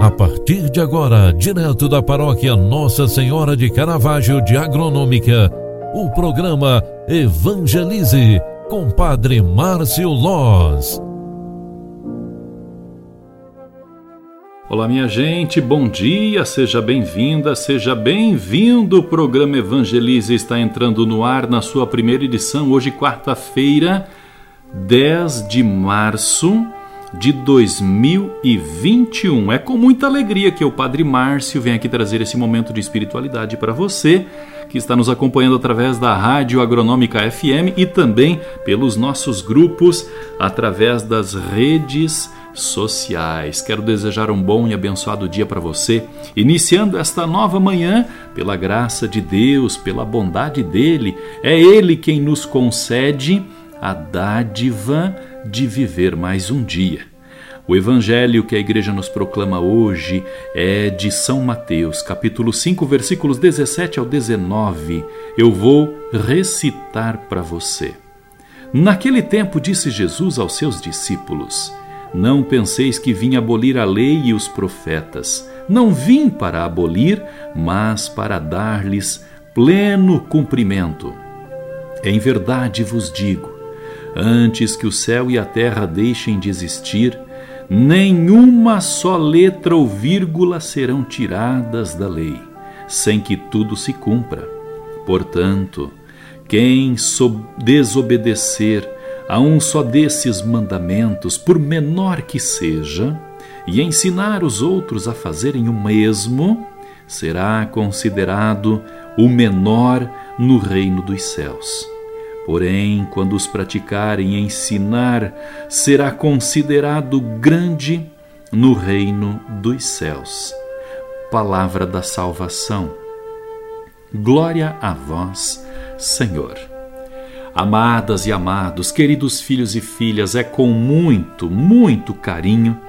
A partir de agora, direto da paróquia Nossa Senhora de Caravaggio de Agronômica, o programa Evangelize com Padre Márcio Loz. Olá, minha gente, bom dia, seja bem-vinda, seja bem-vindo. O programa Evangelize está entrando no ar na sua primeira edição, hoje, quarta-feira, 10 de março de 2021. É com muita alegria que o Padre Márcio vem aqui trazer esse momento de espiritualidade para você que está nos acompanhando através da Rádio Agronômica FM e também pelos nossos grupos através das redes sociais. Quero desejar um bom e abençoado dia para você, iniciando esta nova manhã pela graça de Deus, pela bondade dele. É ele quem nos concede a dádiva de viver mais um dia. O evangelho que a igreja nos proclama hoje é de São Mateus, capítulo 5, versículos 17 ao 19. Eu vou recitar para você. Naquele tempo disse Jesus aos seus discípulos: Não penseis que vim abolir a lei e os profetas. Não vim para abolir, mas para dar-lhes pleno cumprimento. Em verdade vos digo, Antes que o céu e a terra deixem de existir, nenhuma só letra ou vírgula serão tiradas da lei, sem que tudo se cumpra. Portanto, quem desobedecer a um só desses mandamentos, por menor que seja, e ensinar os outros a fazerem o mesmo, será considerado o menor no reino dos céus. Porém, quando os praticarem ensinar, será considerado grande no reino dos céus. Palavra da salvação. Glória a vós, Senhor. Amadas e amados, queridos filhos e filhas, é com muito, muito carinho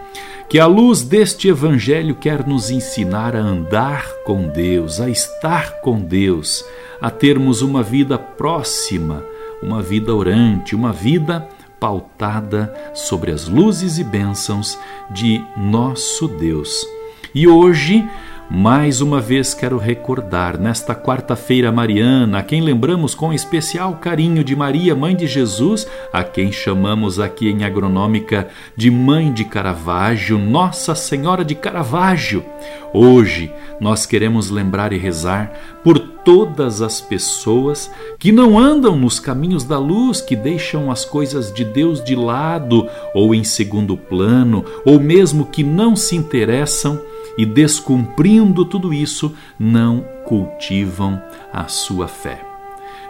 que a luz deste Evangelho quer nos ensinar a andar com Deus, a estar com Deus, a termos uma vida próxima uma vida orante, uma vida pautada sobre as luzes e bênçãos de nosso Deus. E hoje mais uma vez quero recordar, nesta quarta-feira mariana, a quem lembramos com especial carinho de Maria, mãe de Jesus, a quem chamamos aqui em agronômica de Mãe de Caravaggio, Nossa Senhora de Caravaggio. Hoje nós queremos lembrar e rezar por todas as pessoas que não andam nos caminhos da luz, que deixam as coisas de Deus de lado ou em segundo plano, ou mesmo que não se interessam e, descumprindo tudo isso, não cultivam a sua fé.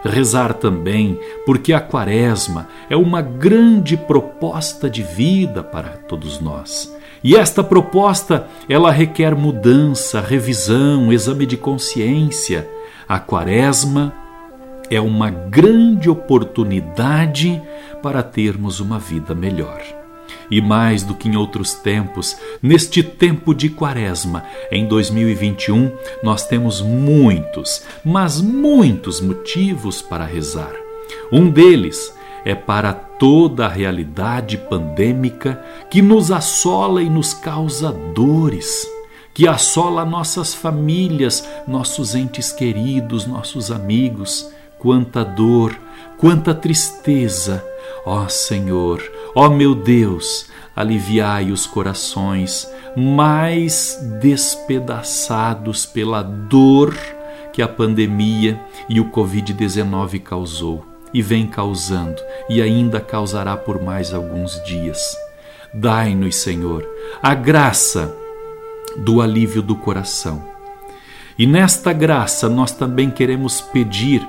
Rezar também, porque a Quaresma é uma grande proposta de vida para todos nós. E esta proposta, ela requer mudança, revisão, exame de consciência. A Quaresma é uma grande oportunidade para termos uma vida melhor. E mais do que em outros tempos, neste tempo de Quaresma, em 2021, nós temos muitos, mas muitos motivos para rezar. Um deles é para toda a realidade pandêmica que nos assola e nos causa dores, que assola nossas famílias, nossos entes queridos, nossos amigos. Quanta dor, quanta tristeza, Ó Senhor, ó meu Deus, aliviai os corações mais despedaçados pela dor que a pandemia e o Covid-19 causou e vem causando e ainda causará por mais alguns dias. Dai-nos, Senhor, a graça do alívio do coração. E nesta graça nós também queremos pedir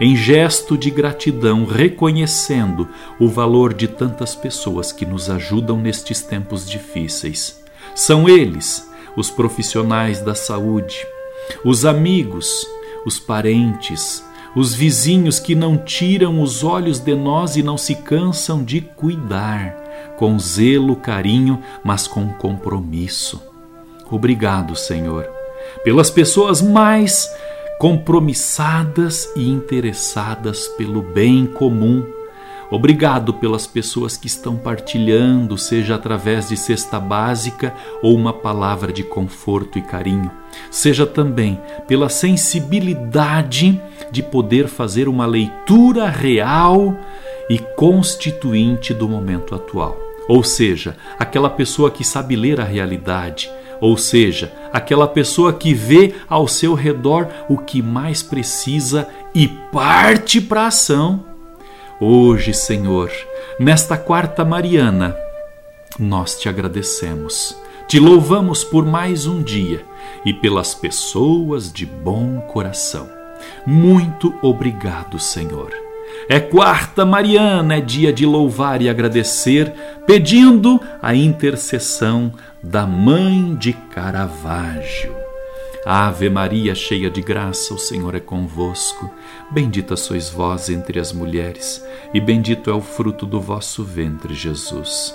em gesto de gratidão, reconhecendo o valor de tantas pessoas que nos ajudam nestes tempos difíceis. São eles, os profissionais da saúde, os amigos, os parentes, os vizinhos que não tiram os olhos de nós e não se cansam de cuidar, com zelo, carinho, mas com compromisso. Obrigado, Senhor, pelas pessoas mais compromissadas e interessadas pelo bem comum. Obrigado pelas pessoas que estão partilhando, seja através de cesta básica ou uma palavra de conforto e carinho, seja também pela sensibilidade de poder fazer uma leitura real e constituinte do momento atual. Ou seja, aquela pessoa que sabe ler a realidade, ou seja, aquela pessoa que vê ao seu redor o que mais precisa e parte para a ação Hoje, Senhor, nesta quarta Mariana, nós te agradecemos, te louvamos por mais um dia e pelas pessoas de bom coração. Muito obrigado, Senhor. É quarta Mariana, é dia de louvar e agradecer, pedindo a intercessão da Mãe de Caravaggio. Ave Maria, cheia de graça, o Senhor é convosco. Bendita sois vós entre as mulheres, e bendito é o fruto do vosso ventre, Jesus.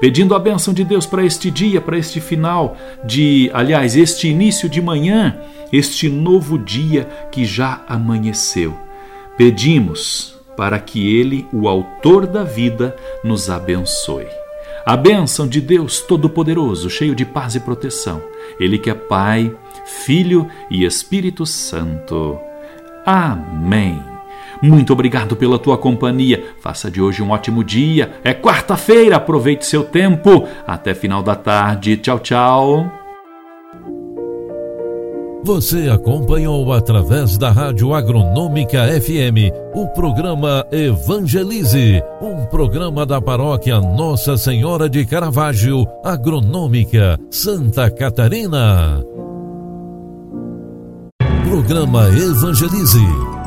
Pedindo a bênção de Deus para este dia, para este final de, aliás, este início de manhã, este novo dia que já amanheceu. Pedimos para que Ele, o Autor da vida, nos abençoe. A bênção de Deus Todo-Poderoso, cheio de paz e proteção, Ele que é Pai, Filho e Espírito Santo. Amém. Muito obrigado pela tua companhia. Faça de hoje um ótimo dia. É quarta-feira, aproveite seu tempo. Até final da tarde. Tchau, tchau. Você acompanhou através da Rádio Agronômica FM o programa Evangelize, um programa da paróquia Nossa Senhora de Caravaggio, Agronômica, Santa Catarina. Programa Evangelize.